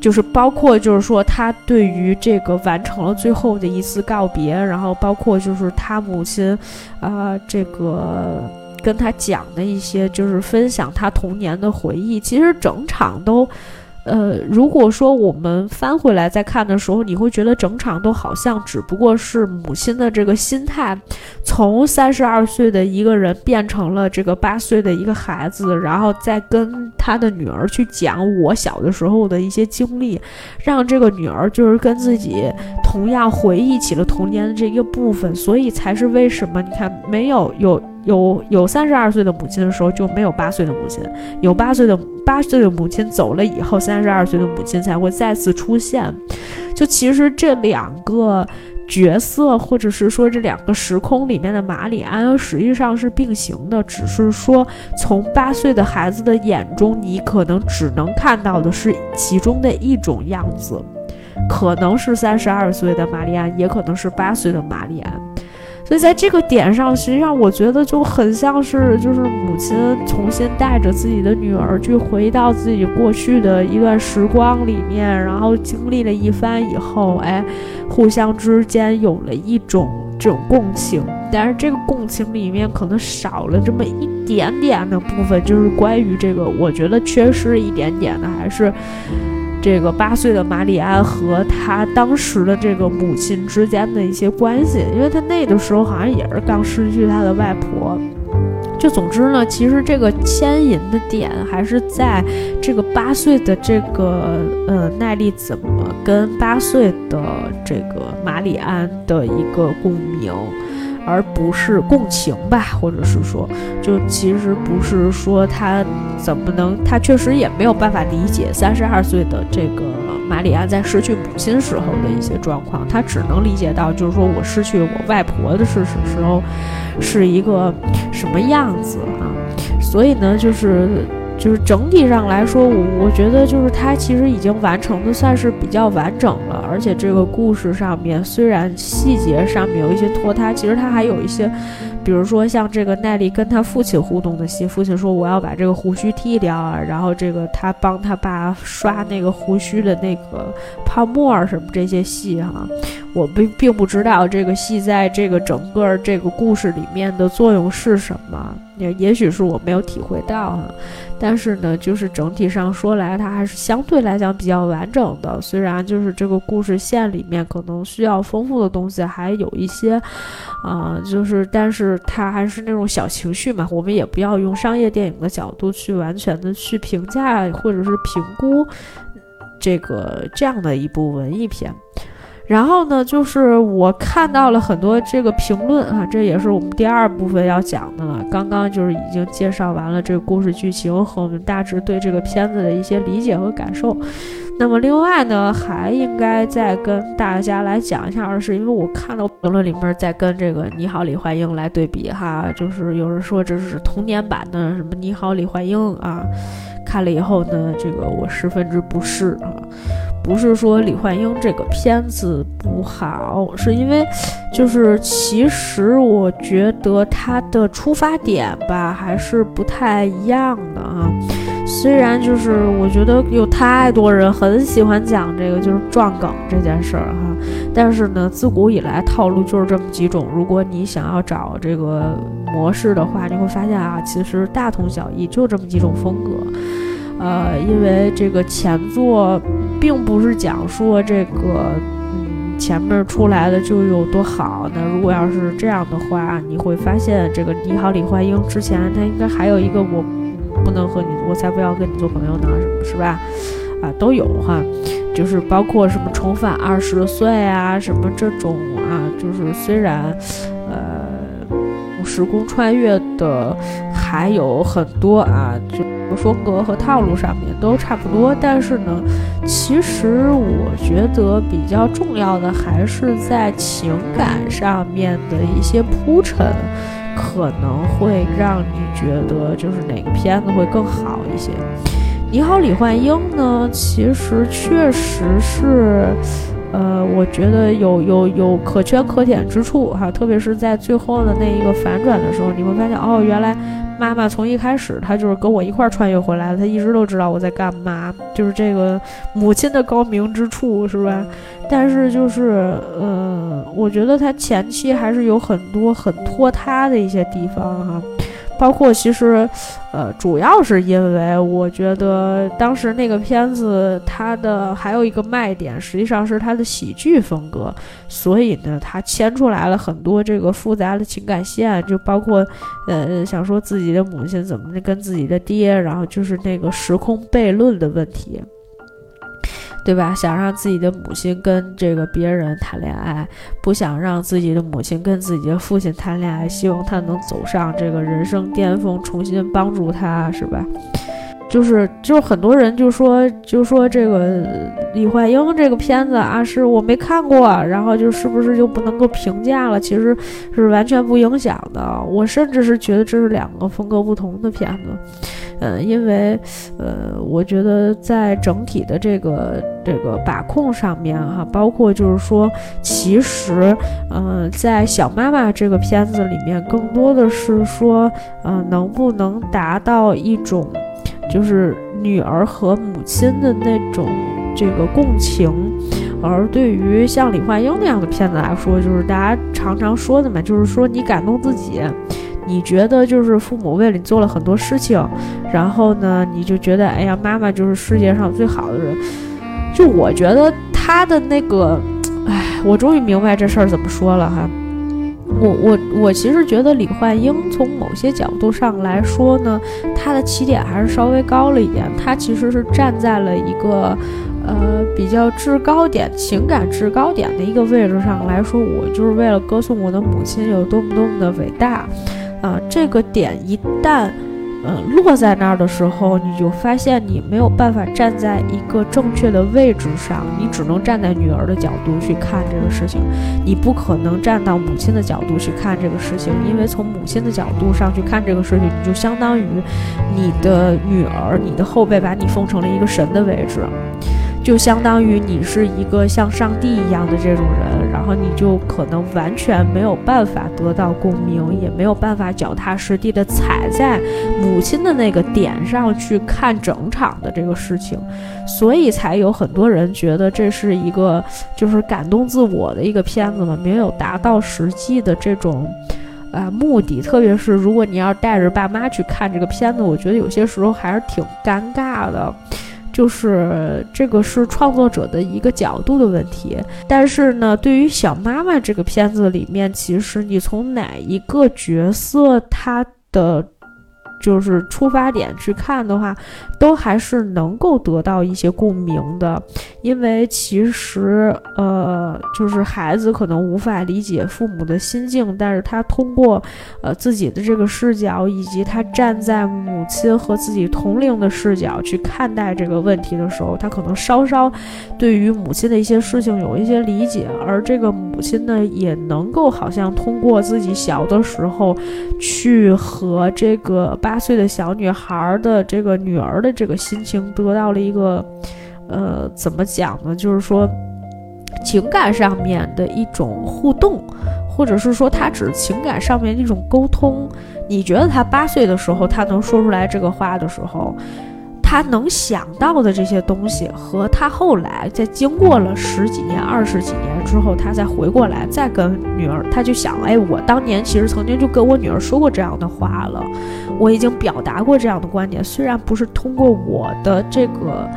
就是包括就是说他对于这个完成了最后的一次告别，然后包括就是他母亲啊这个。跟他讲的一些，就是分享他童年的回忆。其实整场都。呃，如果说我们翻回来再看的时候，你会觉得整场都好像只不过是母亲的这个心态，从三十二岁的一个人变成了这个八岁的一个孩子，然后再跟他的女儿去讲我小的时候的一些经历，让这个女儿就是跟自己同样回忆起了童年的这一个部分，所以才是为什么你看没有有有有三十二岁的母亲的时候就没有八岁的母亲，有八岁的。八岁的母亲走了以后，三十二岁的母亲才会再次出现。就其实这两个角色，或者是说这两个时空里面的马里安，实际上是并行的，只是说从八岁的孩子的眼中，你可能只能看到的是其中的一种样子，可能是三十二岁的玛丽安，也可能是八岁的玛丽安。所以在这个点上，实际上我觉得就很像是，就是母亲重新带着自己的女儿去回到自己过去的一段时光里面，然后经历了一番以后，哎，互相之间有了一种这种共情，但是这个共情里面可能少了这么一点点的部分，就是关于这个，我觉得缺失一点点的还是。这个八岁的玛丽安和他当时的这个母亲之间的一些关系，因为他那个时候好像也是刚失去他的外婆。就总之呢，其实这个牵引的点还是在这个八岁的这个呃奈丽怎么跟八岁的这个马里安的一个共鸣。而不是共情吧，或者是说，就其实不是说他怎么能，他确实也没有办法理解三十二岁的这个玛里安在失去母亲时候的一些状况，他只能理解到，就是说我失去我外婆的事实时候是一个什么样子啊，所以呢，就是。就是整体上来说，我我觉得就是它其实已经完成的算是比较完整了，而且这个故事上面虽然细节上面有一些拖沓，其实它还有一些，比如说像这个奈利跟他父亲互动的戏，父亲说我要把这个胡须剃掉啊，然后这个他帮他爸刷那个胡须的那个泡沫什么这些戏哈。我并并不知道这个戏在这个整个这个故事里面的作用是什么，也也许是我没有体会到哈。但是呢，就是整体上说来，它还是相对来讲比较完整的。虽然就是这个故事线里面可能需要丰富的东西还有一些，啊，就是但是它还是那种小情绪嘛。我们也不要用商业电影的角度去完全的去评价或者是评估这个这样的一部文艺片。然后呢，就是我看到了很多这个评论啊，这也是我们第二部分要讲的了。刚刚就是已经介绍完了这个故事剧情和我们大致对这个片子的一些理解和感受。那么另外呢，还应该再跟大家来讲一下是，因为我看到评论里面在跟这个《你好，李焕英》来对比哈，就是有人说这是童年版的什么《你好，李焕英》啊，看了以后呢，这个我十分之不适啊。不是说李焕英这个片子不好，是因为，就是其实我觉得他的出发点吧，还是不太一样的啊。虽然就是我觉得有太多人很喜欢讲这个就是撞梗这件事儿哈，但是呢，自古以来套路就是这么几种。如果你想要找这个模式的话，你会发现啊，其实大同小异，就这么几种风格。呃，因为这个前作并不是讲说这个，嗯，前面出来的就有多好。那如果要是这样的话，你会发现这个《你好，李焕英》之前他应该还有一个我不能和你，我才不要跟你做朋友呢，什么是吧？啊，都有哈，就是包括什么重返二十岁啊，什么这种啊，就是虽然，呃。时空穿越的还有很多啊，就风格和套路上面都差不多，但是呢，其实我觉得比较重要的还是在情感上面的一些铺陈，可能会让你觉得就是哪个片子会更好一些。你好，李焕英呢，其实确实是。呃，我觉得有有有可圈可点之处哈，特别是在最后的那一个反转的时候，你会发现哦，原来妈妈从一开始她就是跟我一块儿穿越回来的，她一直都知道我在干嘛，就是这个母亲的高明之处是吧？但是就是呃，我觉得她前期还是有很多很拖沓的一些地方哈。包括其实，呃，主要是因为我觉得当时那个片子它的还有一个卖点，实际上是它的喜剧风格，所以呢，它牵出来了很多这个复杂的情感线，就包括，呃，想说自己的母亲怎么跟自己的爹，然后就是那个时空悖论的问题。对吧？想让自己的母亲跟这个别人谈恋爱，不想让自己的母亲跟自己的父亲谈恋爱，希望他能走上这个人生巅峰，重新帮助他，是吧？就是就是很多人就说就说这个李焕英这个片子啊，是我没看过，然后就是不是就不能够评价了？其实是完全不影响的。我甚至是觉得这是两个风格不同的片子。嗯，因为呃，我觉得在整体的这个这个把控上面哈，包括就是说，其实嗯，在小妈妈这个片子里面，更多的是说，嗯，能不能达到一种。就是女儿和母亲的那种这个共情，而对于像李焕英那样的片子来说，就是大家常常说的嘛，就是说你感动自己，你觉得就是父母为了你做了很多事情，然后呢，你就觉得哎呀，妈妈就是世界上最好的人。就我觉得他的那个，哎，我终于明白这事儿怎么说了哈。我我我其实觉得李焕英从某些角度上来说呢，她的起点还是稍微高了一点。她其实是站在了一个，呃，比较制高点、情感制高点的一个位置上来说，我就是为了歌颂我的母亲有多么多么的伟大，啊，这个点一旦。呃，落在那儿的时候，你就发现你没有办法站在一个正确的位置上，你只能站在女儿的角度去看这个事情，你不可能站到母亲的角度去看这个事情，因为从母亲的角度上去看这个事情，你就相当于你的女儿、你的后辈把你奉成了一个神的位置。就相当于你是一个像上帝一样的这种人，然后你就可能完全没有办法得到共鸣，也没有办法脚踏实地的踩在母亲的那个点上去看整场的这个事情，所以才有很多人觉得这是一个就是感动自我的一个片子嘛，没有达到实际的这种啊目的。特别是如果你要带着爸妈去看这个片子，我觉得有些时候还是挺尴尬的。就是这个是创作者的一个角度的问题，但是呢，对于小妈妈这个片子里面，其实你从哪一个角色他的。就是出发点去看的话，都还是能够得到一些共鸣的，因为其实呃，就是孩子可能无法理解父母的心境，但是他通过呃自己的这个视角，以及他站在母亲和自己同龄的视角去看待这个问题的时候，他可能稍稍对于母亲的一些事情有一些理解，而这个母亲呢，也能够好像通过自己小的时候去和这个。八岁的小女孩的这个女儿的这个心情得到了一个，呃，怎么讲呢？就是说，情感上面的一种互动，或者是说，她只是情感上面的一种沟通。你觉得她八岁的时候，她能说出来这个话的时候？他能想到的这些东西，和他后来在经过了十几年、二十几年之后，他再回过来再跟女儿，他就想，哎，我当年其实曾经就跟我女儿说过这样的话了，我已经表达过这样的观点，虽然不是通过我的这个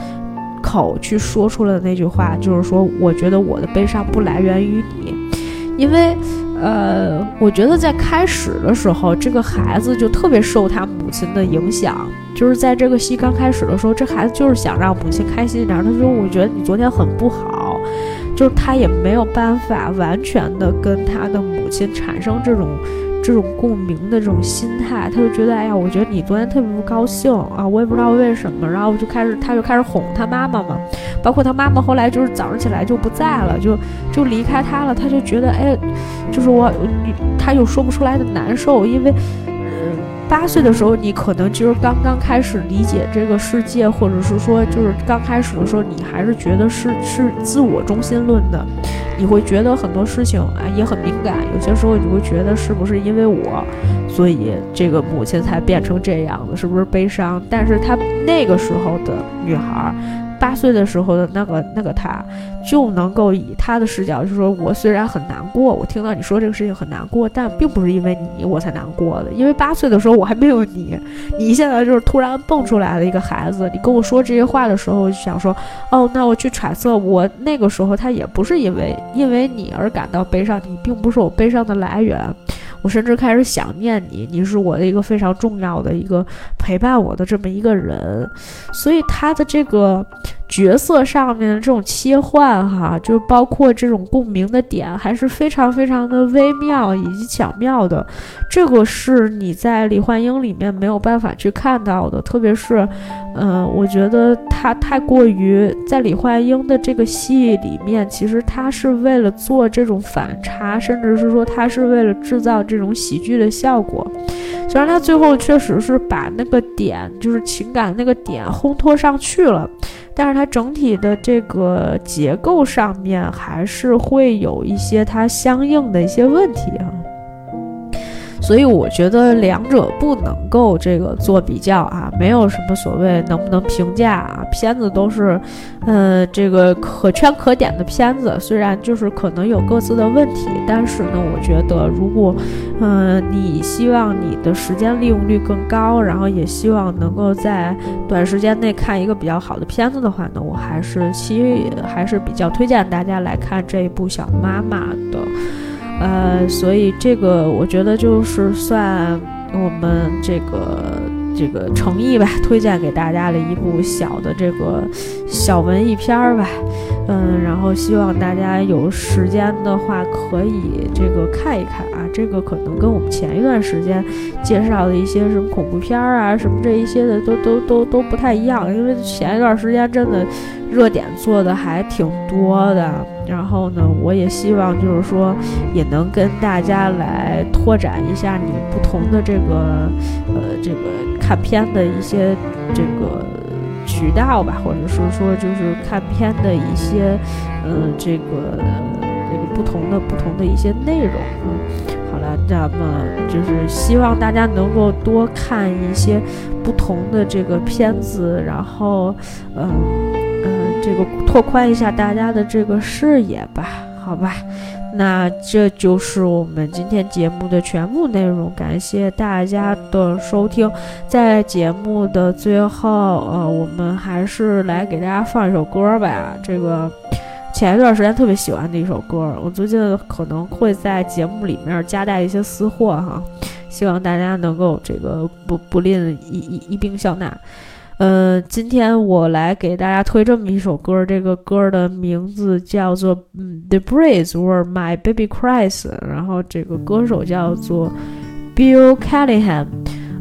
口去说出了那句话，就是说，我觉得我的悲伤不来源于你，因为。呃，我觉得在开始的时候，这个孩子就特别受他母亲的影响。就是在这个戏刚开始的时候，这孩子就是想让母亲开心一点。他说：“我觉得你昨天很不好。”就是他也没有办法完全的跟他的母亲产生这种。这种共鸣的这种心态，他就觉得，哎呀，我觉得你昨天特别不高兴啊，我也不知道为什么，然后就开始，他就开始哄他妈妈嘛，包括他妈妈后来就是早上起来就不在了，就就离开他了，他就觉得，哎，就是我，他又说不出来的难受，因为。八岁的时候，你可能就是刚刚开始理解这个世界，或者是说，就是刚开始的时候，你还是觉得是是自我中心论的，你会觉得很多事情啊也很敏感，有些时候你会觉得是不是因为我，所以这个母亲才变成这样的，是不是悲伤？但是她那个时候的女孩。八岁的时候的那个那个他，就能够以他的视角，就是说我虽然很难过，我听到你说这个事情很难过，但并不是因为你我才难过的，因为八岁的时候我还没有你，你现在就是突然蹦出来的一个孩子，你跟我说这些话的时候，就想说，哦，那我去揣测，我那个时候他也不是因为因为你而感到悲伤，你并不是我悲伤的来源。我甚至开始想念你，你是我的一个非常重要的一个陪伴我的这么一个人，所以他的这个角色上面的这种切换，哈，就包括这种共鸣的点，还是非常非常的微妙以及巧妙的。这个是你在李焕英里面没有办法去看到的，特别是，嗯，我觉得他太过于在李焕英的这个戏里面，其实他是为了做这种反差，甚至是说他是为了制造。这种喜剧的效果，虽然他最后确实是把那个点，就是情感那个点烘托上去了，但是它整体的这个结构上面还是会有一些它相应的一些问题啊。所以我觉得两者不能够这个做比较啊，没有什么所谓能不能评价啊，片子都是，呃，这个可圈可点的片子，虽然就是可能有各自的问题，但是呢，我觉得如果，嗯，你希望你的时间利用率更高，然后也希望能够在短时间内看一个比较好的片子的话呢，我还是希还是比较推荐大家来看这一部《小妈妈》的。呃，所以这个我觉得就是算我们这个这个诚意吧，推荐给大家的一部小的这个小文艺片儿吧。嗯，然后希望大家有时间的话可以这个看一看啊。这个可能跟我们前一段时间介绍的一些什么恐怖片啊，什么这一些的都都都都不太一样，因为前一段时间真的。热点做的还挺多的，然后呢，我也希望就是说，也能跟大家来拓展一下你不同的这个，呃，这个看片的一些这个渠道吧，或者是说就是看片的一些，嗯，这个这个不同的不同的一些内容。嗯，那么就是希望大家能够多看一些不同的这个片子，然后，嗯嗯。这个拓宽一下大家的这个视野吧，好吧，那这就是我们今天节目的全部内容，感谢大家的收听。在节目的最后，呃，我们还是来给大家放一首歌吧。这个前一段时间特别喜欢的一首歌，我最近可能会在节目里面夹带一些私货哈，希望大家能够这个不不吝一一一并笑纳。呃，今天我来给大家推这么一首歌，这个歌的名字叫做《The Breeze》Were My Baby Cries，然后这个歌手叫做 Bill Callahan。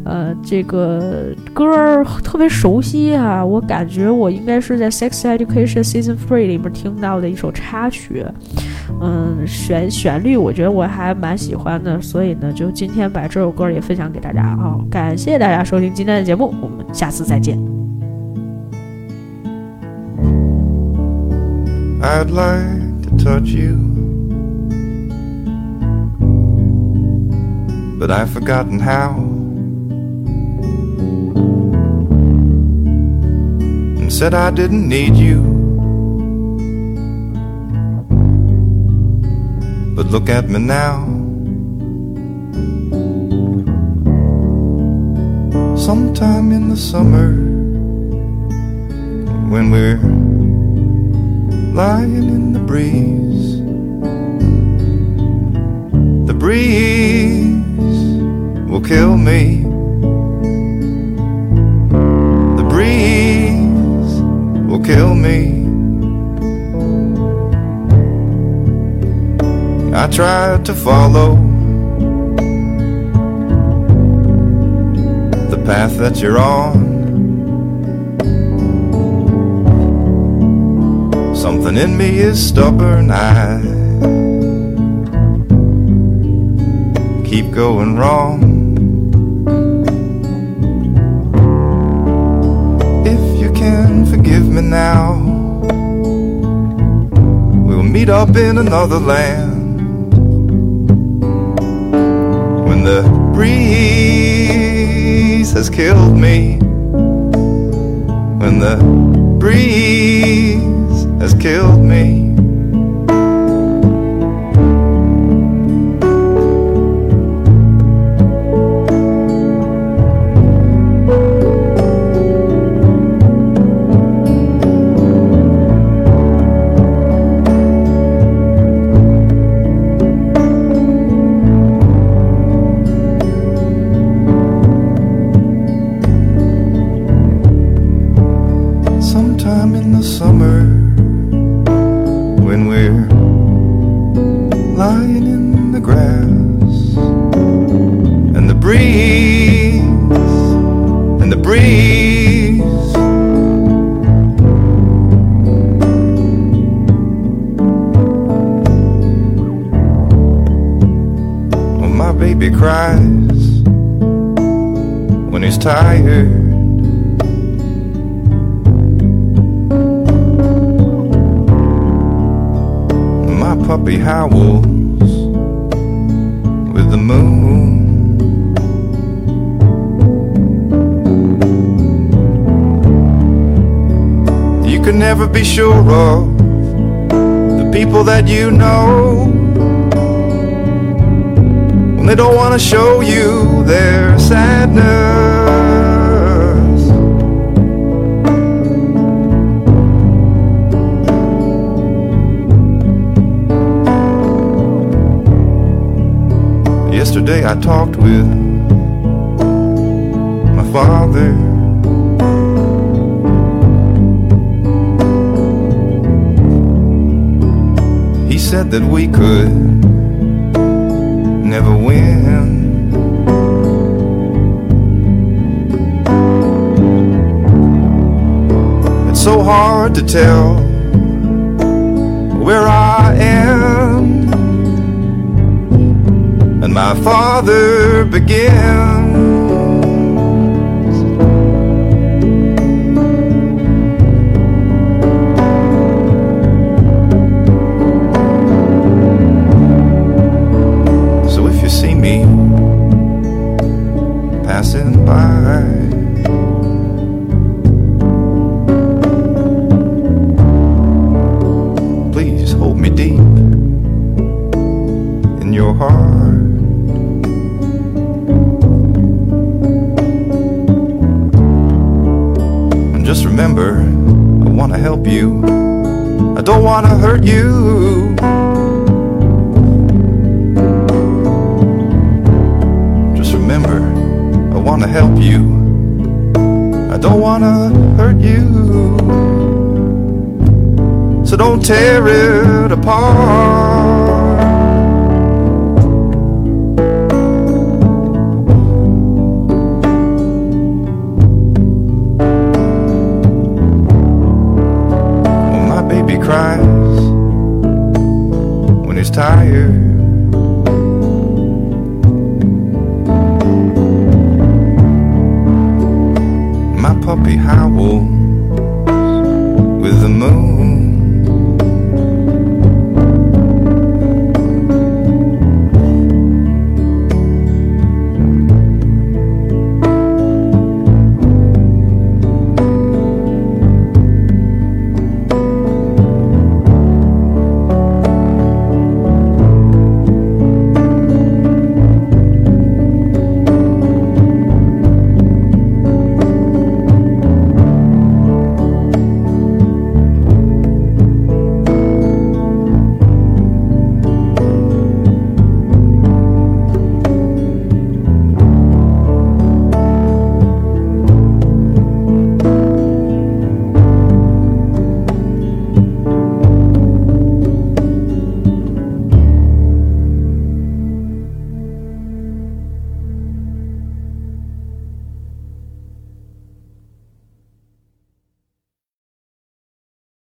呃，这个歌特别熟悉哈，我感觉我应该是在《Sex Education Season Three》里面听到的一首插曲。嗯，旋旋律我觉得我还蛮喜欢的，所以呢，就今天把这首歌也分享给大家啊！感谢大家收听今天的节目，我们下次再见。I'd like to touch you, but I've forgotten how. And said I didn't need you. But look at me now. Sometime in the summer, when we're lying in the breeze, the breeze will kill me. Will kill me. I tried to follow the path that you're on. Something in me is stubborn. I keep going wrong. Forgive me now, we'll meet up in another land. When the breeze has killed me, when the breeze has killed me. Never be sure of the people that you know when they don't want to show you their sadness. Yesterday I talked with said that we could never win. It's so hard to tell where I am and my father begins. You. Just remember, I want to help you. I don't want to hurt you. So don't tear it apart. tired. My puppy howl